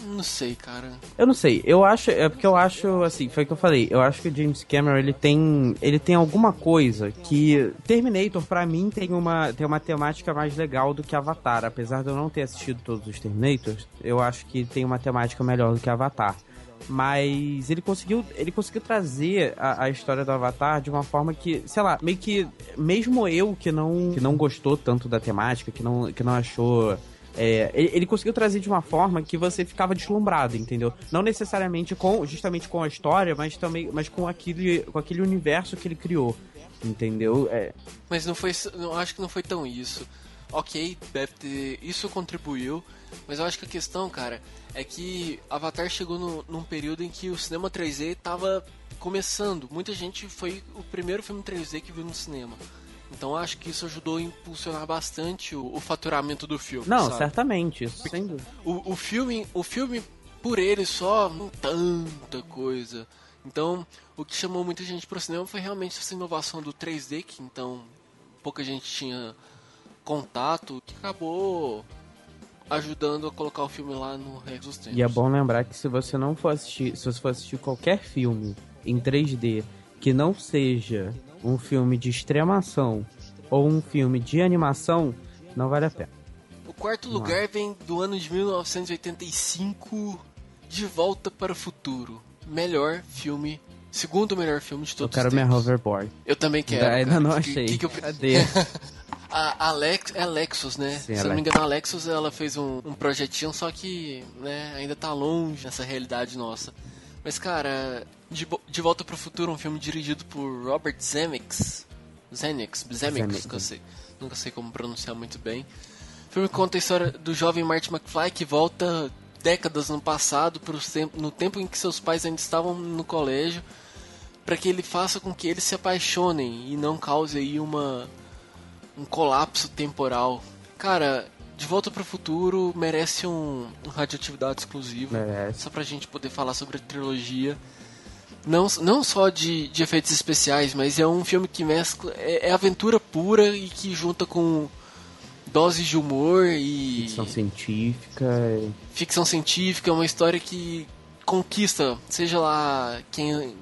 Não sei, cara. Eu não sei. Eu acho, é porque eu acho assim, foi o que eu falei. Eu acho que o James Cameron ele tem, ele tem alguma coisa que Terminator para mim tem uma tem uma temática mais legal do que Avatar, apesar de eu não ter assistido todos os Terminators. Eu acho que tem uma temática melhor do que Avatar mas ele conseguiu ele conseguiu trazer a, a, história do Avatar de uma forma que, sei lá, meio que mesmo eu que não que não gostou tanto da temática, que não que não achou é, ele, ele, conseguiu trazer de uma forma que você ficava deslumbrado, entendeu? Não necessariamente com justamente com a história, mas também mas com aquele, com aquele universo que ele criou, entendeu? É. Mas não foi, não acho que não foi tão isso. Ok, deve ter, isso contribuiu, mas eu acho que a questão, cara, é que Avatar chegou no, num período em que o cinema 3D tava começando. Muita gente foi o primeiro filme 3D que viu no cinema. Então acho que isso ajudou a impulsionar bastante o, o faturamento do filme. Não, sabe? certamente, isso sem dúvida. O, o, filme, o filme por ele só, não tanta coisa. Então, o que chamou muita gente para o cinema foi realmente essa inovação do 3D, que então pouca gente tinha contato, que acabou ajudando a colocar o filme lá no Rei dos Tempos. E é bom lembrar que se você não for assistir, se você for assistir qualquer filme em 3D que não seja um filme de extremação ou um filme de animação, não vale a pena. O quarto lugar não. vem do ano de 1985, De Volta para o Futuro. Melhor filme, segundo melhor filme de todos os tempos. Eu quero minha hoverboard. Eu também quero. Ainda, não achei. Que, que eu... Cadê? [laughs] a Alex, é Alexos, né? Sim, Se Alex. não me engano, a Alexos ela fez um, um projetinho, só que né, ainda tá longe dessa realidade nossa. Mas, cara, de, de Volta para o Futuro, um filme dirigido por Robert Zemeckis. Zemeckis, Zemeckis, nunca sei, nunca sei como pronunciar muito bem. O filme conta a história do jovem Marty McFly que volta décadas no passado, pro tempo, no tempo em que seus pais ainda estavam no colégio, para que ele faça com que eles se apaixonem e não cause aí uma um colapso temporal. Cara, De Volta para o Futuro merece um, um radioatividade exclusivo, Merece. só pra gente poder falar sobre a trilogia. Não, não só de, de efeitos especiais, mas é um filme que mescla. É, é aventura pura e que junta com doses de humor e Ficção científica. ficção científica, é uma história que conquista, seja lá quem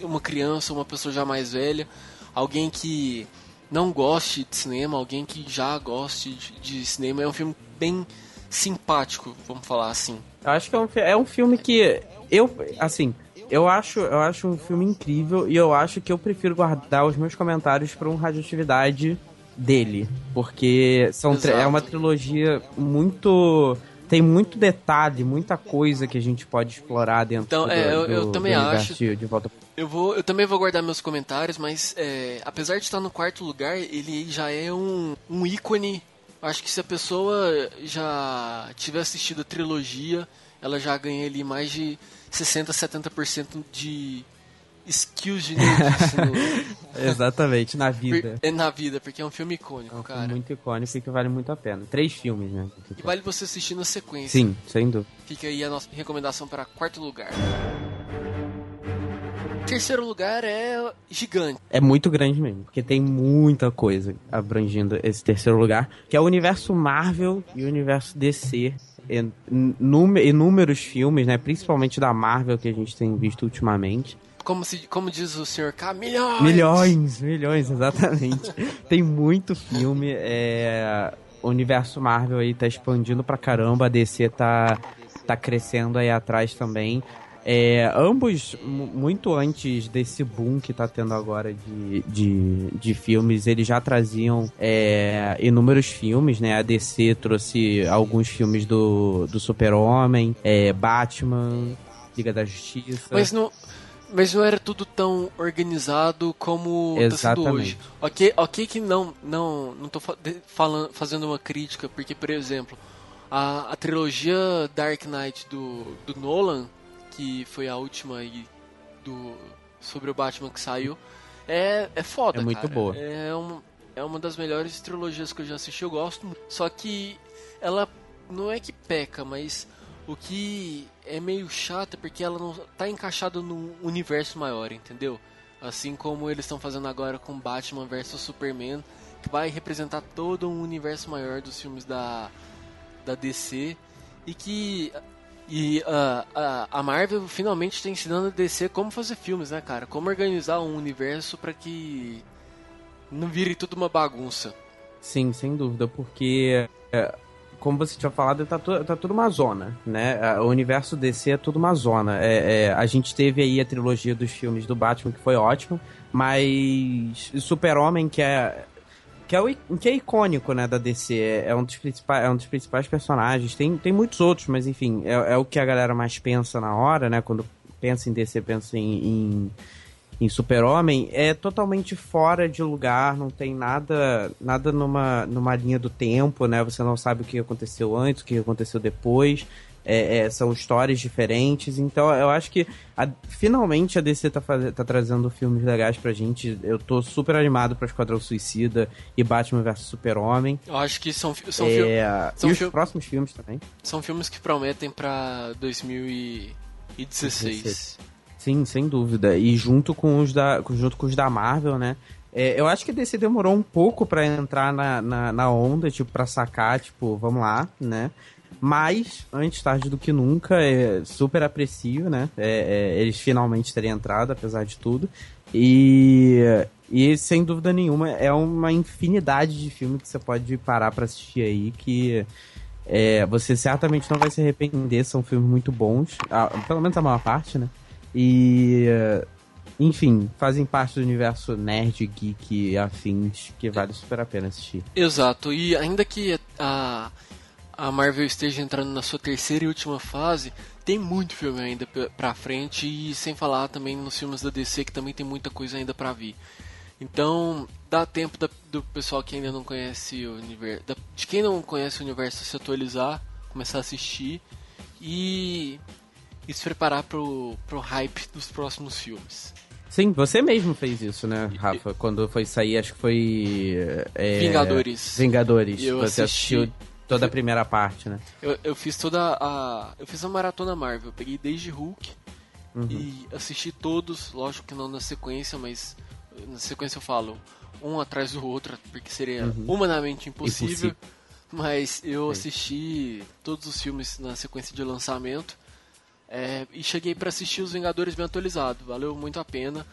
uma criança, uma pessoa já mais velha, alguém que não goste de cinema, alguém que já goste de, de cinema, é um filme bem simpático, vamos falar assim. Eu acho que é um, é um filme que eu, assim, eu acho, eu acho um filme incrível e eu acho que eu prefiro guardar os meus comentários para um radioatividade dele, porque são é uma trilogia muito tem muito detalhe, muita coisa que a gente pode explorar dentro Então, do, é, eu- eu do- também do acho. de, de volta Eu vou, eu também vou guardar meus comentários, mas é, apesar de estar no quarto lugar, ele já é um, um ícone. Acho que se a pessoa já tiver assistido a trilogia, ela já ganha ali mais de 60, 70% de skills de nerdice [laughs] Exatamente, na vida. é na vida, porque é um filme icônico, É um filme cara. muito icônico e que vale muito a pena. Três filmes, né? E vale você assistir na sequência. Sim, sem dúvida. Fica aí a nossa recomendação para quarto lugar. Terceiro lugar é gigante. É muito grande mesmo, porque tem muita coisa abrangindo esse terceiro lugar, que é o universo Marvel e o universo DC. Inúmeros filmes, né? Principalmente da Marvel que a gente tem visto ultimamente. Como, se, como diz o Sr. K, milhões! Milhões, milhões, exatamente. [laughs] tem muito filme. É... O universo Marvel aí tá expandindo pra caramba, a DC tá, tá crescendo aí atrás também. É, ambos, mu- muito antes desse boom que tá tendo agora de, de, de filmes, eles já traziam é, inúmeros filmes, né? A DC trouxe alguns filmes do, do Super-Homem, é, Batman, Liga da Justiça. Mas não, mas não era tudo tão organizado como tá sendo hoje. Ok, ok que não, não, não tô falando, fazendo uma crítica, porque, por exemplo, a, a trilogia Dark Knight do, do Nolan, que foi a última aí do, sobre o Batman que saiu, é, é foda, É muito cara. boa. É, um, é uma das melhores trilogias que eu já assisti, eu gosto. muito. Só que ela não é que peca, mas o que é meio chato é porque ela não tá encaixada num universo maior, entendeu? Assim como eles estão fazendo agora com Batman vs Superman, que vai representar todo um universo maior dos filmes da, da DC e que e ah, a, a Marvel finalmente está ensinando a DC como fazer filmes, né, cara? Como organizar um universo para que não vire tudo uma bagunça. Sim, sem dúvida, porque é, como você tinha falado, tá, tu, tá tudo uma zona, né? O universo DC é tudo uma zona. É, é, a gente teve aí a trilogia dos filmes do Batman, que foi ótimo, mas Super-Homem, que é. Que é, o, que é icônico, né, da DC, é, é um dos principais, é um dos principais personagens. Tem, tem muitos outros, mas enfim, é, é o que a galera mais pensa na hora, né? Quando pensa em DC, pensa em, em, em Super-Homem, é totalmente fora de lugar, não tem nada nada numa, numa linha do tempo, né? Você não sabe o que aconteceu antes, o que aconteceu depois. É, é, são histórias diferentes, então eu acho que a- finalmente a DC tá, faz- tá trazendo filmes legais pra gente. Eu tô super animado pra Esquadrão Suicida e Batman vs Super-Homem. Eu acho que são, são, É, são e os próximos filmes também. são filmes que prometem pra 2016. Sim, sem dúvida. E junto com os da, junto com os da Marvel, né? É, eu acho que a DC demorou um pouco pra entrar na, na, na onda, tipo, pra sacar, tipo, vamos lá, né? Mas, antes tarde do que nunca, é super aprecio, né? É, é, eles finalmente terem entrado, apesar de tudo. E, e, sem dúvida nenhuma, é uma infinidade de filmes que você pode parar pra assistir aí, que é, você certamente não vai se arrepender, são filmes muito bons, ah, pelo menos a maior parte, né? E, enfim, fazem parte do universo nerd, geek e afins que vale super a pena assistir. Exato, e ainda que a, a Marvel esteja entrando na sua terceira e última fase, tem muito filme ainda pra frente e sem falar também nos filmes da DC que também tem muita coisa ainda pra vir. Então, dá tempo da, do pessoal que ainda não conhece o universo. Da, de quem não conhece o universo se atualizar, começar a assistir e, e se preparar pro, pro hype dos próximos filmes. Sim, você mesmo fez isso, né, Rafa? Quando foi sair, acho que foi. É, Vingadores. Vingadores. Eu você assisti. assistiu toda a primeira parte, né? Eu, eu fiz toda a. Eu fiz a maratona Marvel. Eu peguei desde Hulk Uhum. e assisti todos, lógico que não na sequência, mas na sequência eu falo um atrás do outro, porque seria humanamente impossível. Impossível. Mas eu Sim. assisti todos os filmes na sequência de lançamento. É, e cheguei pra assistir os Vingadores bem atualizado. Valeu muito a pena.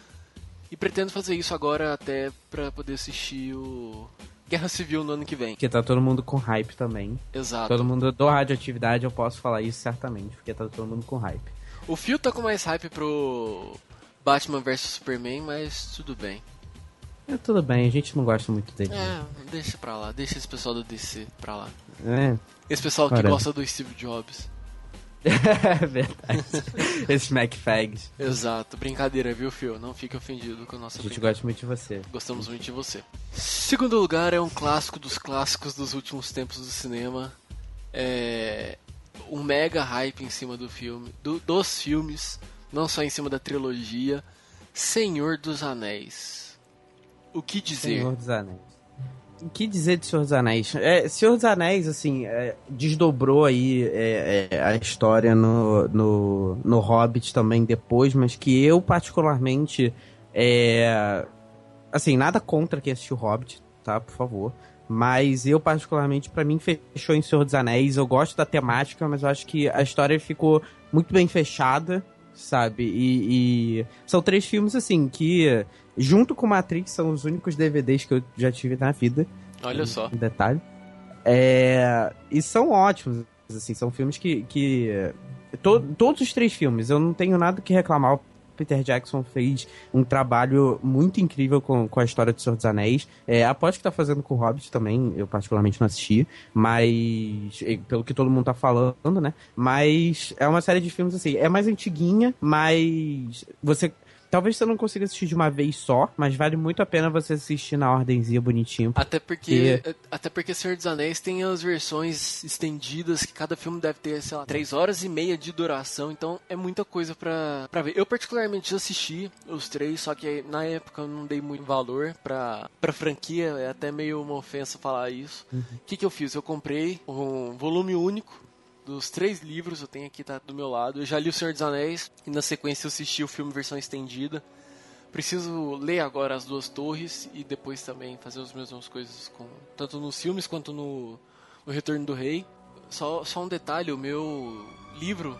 E pretendo fazer isso agora até pra poder assistir o Guerra Civil no ano que vem. Porque tá todo mundo com hype também. Exato. Todo mundo do radioatividade, eu posso falar isso certamente, porque tá todo mundo com hype. O Phil tá com mais hype pro Batman vs Superman, mas tudo bem. É, tudo bem, a gente não gosta muito dele. É, deixa pra lá, deixa esse pessoal do DC pra lá. É, Esse pessoal que Caramba. gosta do Steve Jobs. É [laughs] verdade. Esses MacFags. Exato, brincadeira, viu, Phil? Não fique ofendido com a nossa A gente gosta muito de você. Gostamos muito de você. Segundo lugar é um clássico dos clássicos dos últimos tempos do cinema. É um mega hype em cima do filme, do- dos filmes, não só em cima da trilogia. Senhor dos Anéis. O que dizer? Senhor dos Anéis. O que dizer de Senhor dos Anéis? É, Senhor dos Anéis, assim, é, desdobrou aí é, é, a história no, no, no Hobbit também depois, mas que eu particularmente, é, assim, nada contra quem assistiu Hobbit, tá, por favor, mas eu particularmente, pra mim, fechou em Senhor dos Anéis, eu gosto da temática, mas eu acho que a história ficou muito bem fechada, sabe, e, e são três filmes, assim, que junto com Matrix são os únicos DVDs que eu já tive na vida, Olha só. um detalhe. É, e são ótimos, assim, são filmes que. que to- todos os três filmes, eu não tenho nada que reclamar. Peter Jackson fez um trabalho muito incrível com, com a história do Senhor dos Anéis. É, aposto que tá fazendo com o Hobbit também, eu particularmente não assisti, mas. Pelo que todo mundo tá falando, né? Mas é uma série de filmes assim, é mais antiguinha, mas você. Talvez você não consiga assistir de uma vez só, mas vale muito a pena você assistir na ordenzinha bonitinho. Até porque, até porque Senhor dos Anéis tem as versões estendidas, que cada filme deve ter, sei lá, 3 horas e meia de duração, então é muita coisa pra, pra ver. Eu particularmente já assisti os três, só que na época eu não dei muito valor pra, pra franquia, é até meio uma ofensa falar isso. O que, que eu fiz? Eu comprei um volume único dos três livros, eu tenho aqui, tá do meu lado. Eu já li O Senhor dos Anéis, e na sequência eu assisti o filme versão estendida. Preciso ler agora as duas torres e depois também fazer as mesmas coisas com tanto nos filmes quanto no, no Retorno do Rei. Só, só um detalhe, o meu livro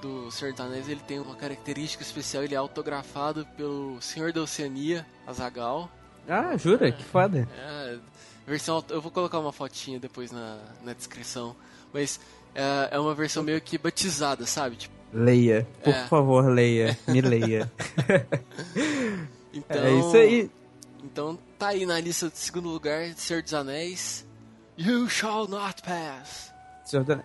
do Senhor dos Anéis ele tem uma característica especial, ele é autografado pelo Senhor da Oceania, Azagal. Ah, jura? Que foda. É, versão, eu vou colocar uma fotinha depois na, na descrição, mas é, é uma versão meio que batizada, sabe? Tipo, Leia. Por É. favor, leia. Me leia. então, [laughs] é isso aí. Então tá aí na lista de segundo lugar, Senhor dos Anéis. You shall not pass.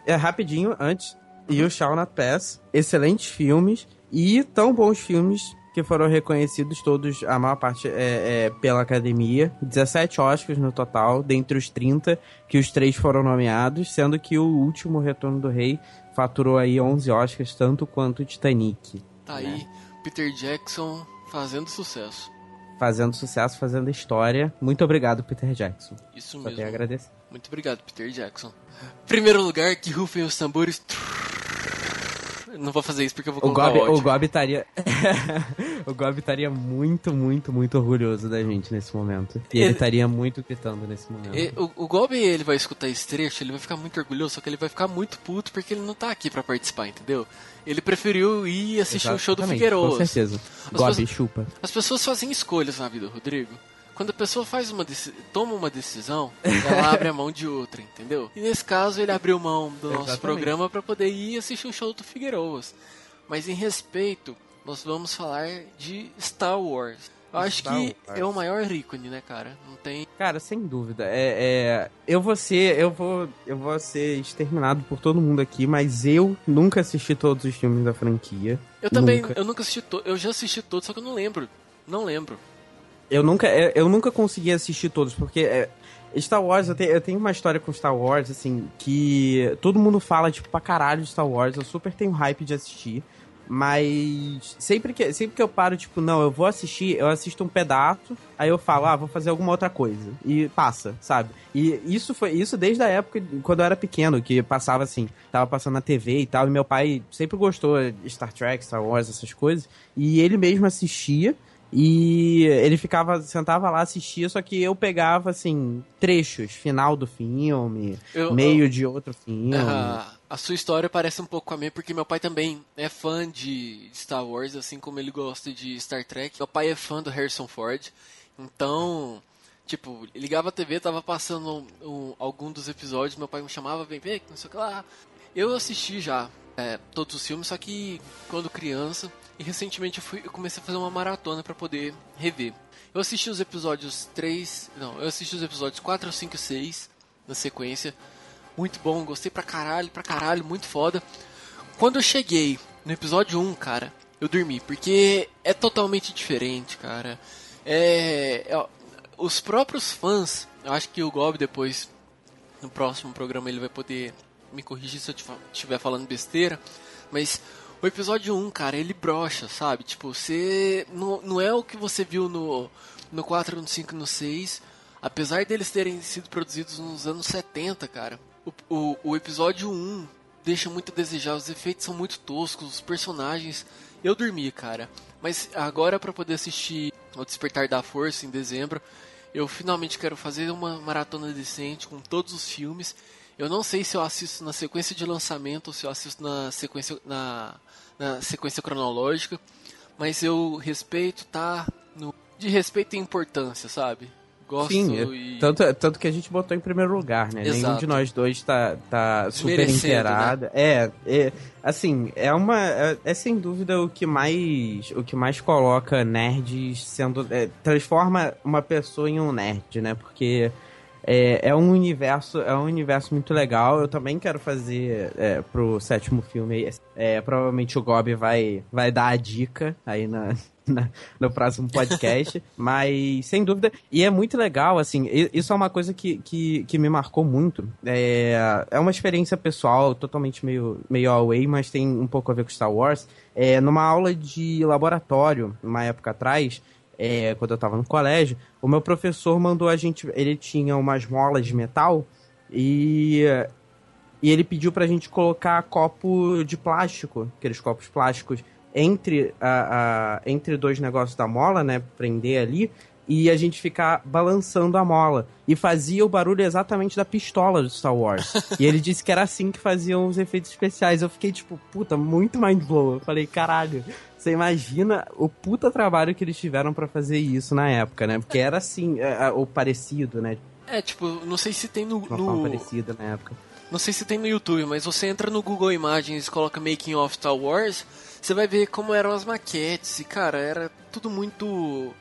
É rapidinho, antes. You Shall Not Pass. Excelentes filmes. E tão bons filmes que foram reconhecidos todos, a maior parte é, é pela academia. 17 Oscars no total, dentre os 30 que os três foram nomeados, sendo que o último Retorno do Rei faturou aí 11 Oscars, tanto quanto o Titanic. Tá aí, Peter Jackson fazendo sucesso. Fazendo sucesso, fazendo história. Muito obrigado, Peter Jackson. Isso Só tenho a mesmo. agradecer. Muito obrigado, Peter Jackson. Primeiro lugar, que rufem os tambores. Não vou fazer isso porque eu vou O colocar Gob, o áudio. [laughs] o Gob estaria. o Gob estaria muito, muito, muito orgulhoso da gente nesse momento. E ele estaria muito gritando nesse momento. E- O, o Gob, ele vai escutar esse trecho, ele vai ficar muito orgulhoso, só que ele vai ficar muito puto porque ele não tá aqui pra participar, entendeu? Ele preferiu ir assistir o show do Exatamente, Figueiredo. Com certeza. As Gob, pessoas- chupa. As pessoas fazem escolhas na vida, Rodrigo. Quando a pessoa faz uma toma uma decisão, ela abre a mão de outra, entendeu? E nesse caso ele abriu mão do nosso Exatamente. programa pra poder ir assistir o show do Figueiroas. Mas em respeito, nós vamos falar de Star Wars. Eu acho Star que Wars. é o maior ícone, né, cara? Não tem. Cara, sem dúvida. É, é, eu vou ser. Eu vou. Eu vou ser exterminado por todo mundo aqui, mas eu nunca assisti todos os filmes da franquia. Eu também, Nunca. eu nunca assisti to... eu já assisti todos, só que eu não lembro. Não lembro. Eu nunca, eu, eu nunca consegui assistir todos, porque é, Star Wars, eu tenho, eu tenho uma história com Star Wars, assim, que todo mundo fala, tipo, pra caralho de Star Wars, eu super tenho hype de assistir. Mas sempre que, sempre que eu paro, tipo, não, eu vou assistir, eu assisto um pedaço, aí eu falo, ah, vou fazer alguma outra coisa. E passa, sabe? E isso foi isso desde a época quando eu era pequeno, que passava assim, tava passando na TV e tal, e meu pai sempre gostou de Star Trek, Star Wars, essas coisas, e ele mesmo assistia. E ele ficava, sentava lá, assistia, só que eu pegava, assim, trechos, final do filme, eu, meio eu, de outro filme. Uh, a sua história parece um pouco com a minha, porque meu pai também é fã de Star Wars, assim como ele gosta de Star Trek. Meu pai é fã do Harrison Ford, então, tipo, ligava a TV, tava passando um, um, algum dos episódios, meu pai me chamava, vem ver, não sei o que lá. Eu assisti já é, todos os filmes, só que quando criança e recentemente eu, fui, eu comecei a fazer uma maratona para poder rever. Eu assisti os episódios 3. Não, eu assisti os episódios 4, 5 e 6 na sequência. Muito bom, gostei pra caralho, pra caralho, muito foda. Quando eu cheguei no episódio 1, cara, eu dormi, porque é totalmente diferente, cara. É, é, os próprios fãs, eu acho que o Gob depois, no próximo programa, ele vai poder me corrigir se eu estiver falando besteira, mas o episódio 1, cara, ele brocha, sabe? Tipo, você. Não, não é o que você viu no, no 4, no 5 no 6. Apesar deles terem sido produzidos nos anos 70, cara. O, o, o episódio 1 deixa muito a desejar. Os efeitos são muito toscos, os personagens. Eu dormi, cara. Mas agora, para poder assistir O Despertar da Força em dezembro, eu finalmente quero fazer uma maratona decente com todos os filmes. Eu não sei se eu assisto na sequência de lançamento ou se eu assisto na sequência na na sequência cronológica, mas eu respeito, tá? No, de respeito e importância, sabe? Gosto Sim, e... tanto, tanto que a gente botou em primeiro lugar, né? Exato. Nenhum de nós dois tá, tá super inteirado. Né? É, é, assim, é uma. É, é, sem dúvida o que mais. O que mais coloca nerds sendo. É, transforma uma pessoa em um nerd, né? Porque é, é um universo, é um universo muito legal. Eu também quero fazer é, pro sétimo filme. É, provavelmente o Gob vai, vai dar a dica aí na, [laughs] na, no próximo podcast. [laughs] mas, sem dúvida. E é muito legal, assim. Isso é uma coisa que, que, que me marcou muito. É, é uma experiência pessoal, totalmente meio, meio away, mas tem um pouco a ver com Star Wars. É, numa aula de laboratório, uma época atrás é, quando eu tava no colégio, o meu professor mandou a gente. Ele tinha umas molas de metal e. E ele pediu pra gente colocar copo de plástico, aqueles copos plásticos, entre, a, a, entre dois negócios da mola, né? Prender ali e a gente ficar balançando a mola. E fazia o barulho exatamente da pistola do Star Wars. [laughs] e ele disse que era assim que faziam os efeitos especiais. Eu fiquei tipo, puta, muito mind blow. Eu falei, caralho, você imagina o puta trabalho que eles tiveram para fazer isso na época, né? Porque era assim, é, é, ou parecido, né? É, tipo, não sei se tem no. Uma no... parecida na época. Não sei se tem no YouTube, mas você entra no Google Imagens e coloca Making of Star Wars, você vai ver como eram as maquetes. E, cara, era tudo muito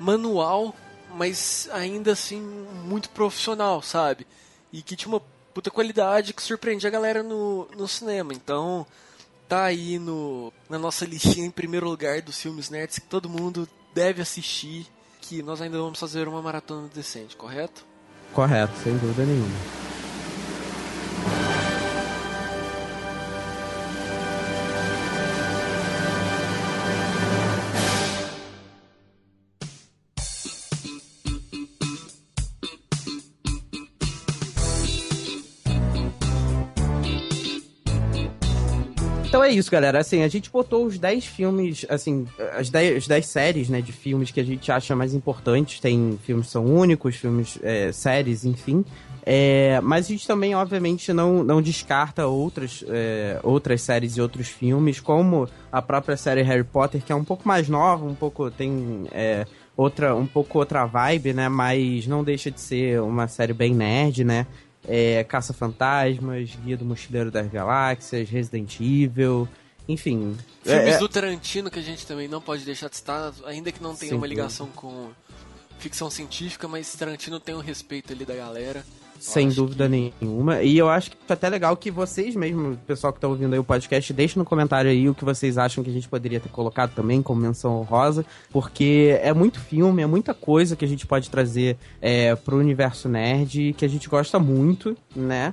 manual, mas ainda assim muito profissional, sabe? E que tinha uma puta qualidade que surpreendia a galera no, no cinema. Então, tá aí no, na nossa listinha em primeiro lugar dos filmes nerds que todo mundo deve assistir, que nós ainda vamos fazer uma maratona decente, correto? Correto, sem dúvida nenhuma. Isso, galera. Assim, a gente botou os 10 filmes, assim, as 10, as 10 séries, né, de filmes que a gente acha mais importantes. Tem filmes que são únicos, filmes, é, séries, enfim. É, mas a gente também, obviamente, não, não descarta outras, é, outras séries e outros filmes, como a própria série Harry Potter, que é um pouco mais nova, um pouco tem é, outra, um pouco outra vibe, né? Mas não deixa de ser uma série bem nerd, né? É, Caça-Fantasmas, Guia do Mochileiro das Galáxias, Resident Evil, enfim. Filmes é, é, do Tarantino que a gente também não pode deixar de estar, ainda que não tenha uma ligação com ficção científica, mas Tarantino tem o um respeito ali da galera. Sem dúvida que... nenhuma. E eu acho que é até legal que vocês mesmo, o pessoal que tá ouvindo aí o podcast, deixe no comentário aí o que vocês acham que a gente poderia ter colocado também como menção honrosa, porque é muito filme, é muita coisa que a gente pode trazer é, pro universo nerd que a gente gosta muito, né?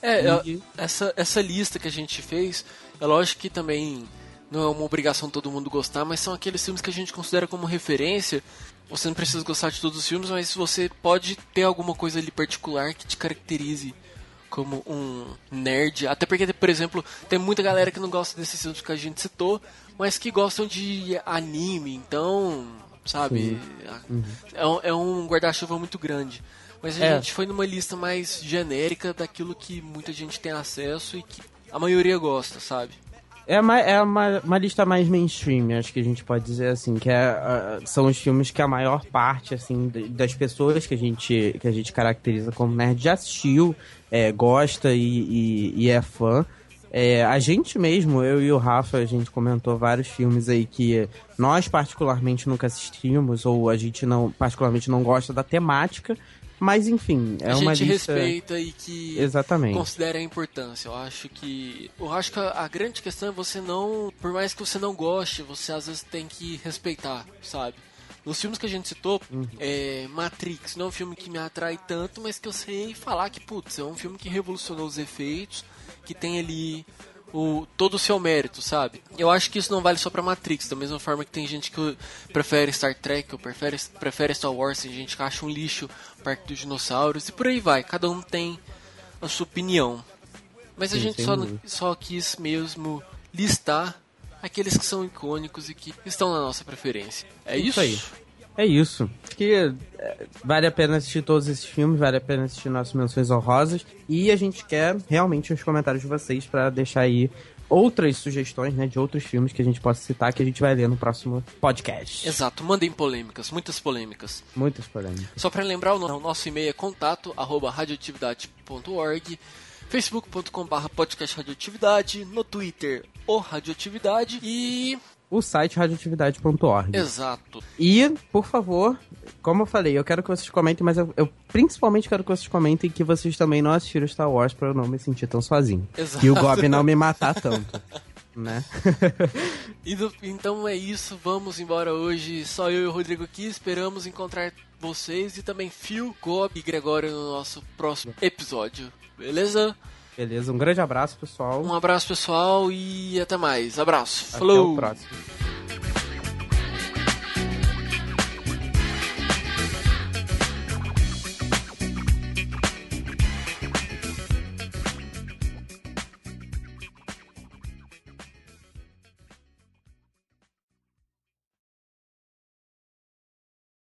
É, e... essa, essa lista que a gente fez, é lógico que também não é uma obrigação todo mundo gostar, mas são aqueles filmes que a gente considera como referência. Você não precisa gostar de todos os filmes, mas você pode ter alguma coisa ali particular que te caracterize como um nerd. Até porque, por exemplo, tem muita galera que não gosta desses filmes que a gente citou, mas que gostam de anime, então, sabe? Uhum. É, é um guarda-chuva muito grande. Mas a é. gente foi numa lista mais genérica daquilo que muita gente tem acesso e que a maioria gosta, sabe? É, uma, é uma, uma lista mais mainstream, acho que a gente pode dizer assim, que é, uh, são os filmes que a maior parte, assim, das pessoas que a gente, que a gente caracteriza como nerd já assistiu, é, gosta e, e, e é fã. É, a gente mesmo, eu e o Rafa, a gente comentou vários filmes aí que nós particularmente nunca assistimos, ou a gente não particularmente não gosta da temática, mas enfim, é a uma gente lista... respeita e que Exatamente. considera a importância. Eu acho que eu acho que a, a, grande questão é você não, por mais que você não goste, você às vezes tem que respeitar, sabe? Nos filmes que a gente citou, uhum. é, Matrix não é um filme que me atrai tanto, mas que eu sei falar que, putz, é um filme que revolucionou os efeitos, que tem ali o, todo o seu mérito, sabe? Eu acho que isso não vale só pra Matrix, da mesma forma que tem gente que prefere Star Trek, ou prefere, prefere Star Wars, tem gente que acha um lixo Parque dos Dinossauros, e por aí vai, cada um tem a sua opinião. Mas a Sim, gente só, só quis mesmo listar aqueles que são icônicos e que estão na nossa preferência. É isso? isso aí. É isso. Acho que é, vale a pena assistir todos esses filmes, vale a pena assistir nossas menções honrosas. E a gente quer realmente os comentários de vocês para deixar aí outras sugestões, né, de outros filmes que a gente possa citar que a gente vai ler no próximo podcast. Exato, mandem polêmicas, muitas polêmicas. Muitas polêmicas. Só para lembrar, o nosso e-mail é contato@radioatividade.org facebook.com.br podcast radioatividade, no Twitter o radioatividade e o site radioatividade.org. Exato. E, por favor, como eu falei, eu quero que vocês comentem, mas eu, eu, principalmente quero que vocês comentem que vocês também não assistiram Star Wars para eu não me sentir tão sozinho. Exato. E o Gob não me matar tanto. [laughs] né? do, então é isso, vamos embora hoje. Só eu e o Rodrigo aqui. Esperamos encontrar vocês e também Phil, Gob e Gregório no nosso próximo episódio. Beleza? Beleza, um grande abraço, pessoal. Um abraço, pessoal, e até mais. Abraço. Até Falou. o próximo.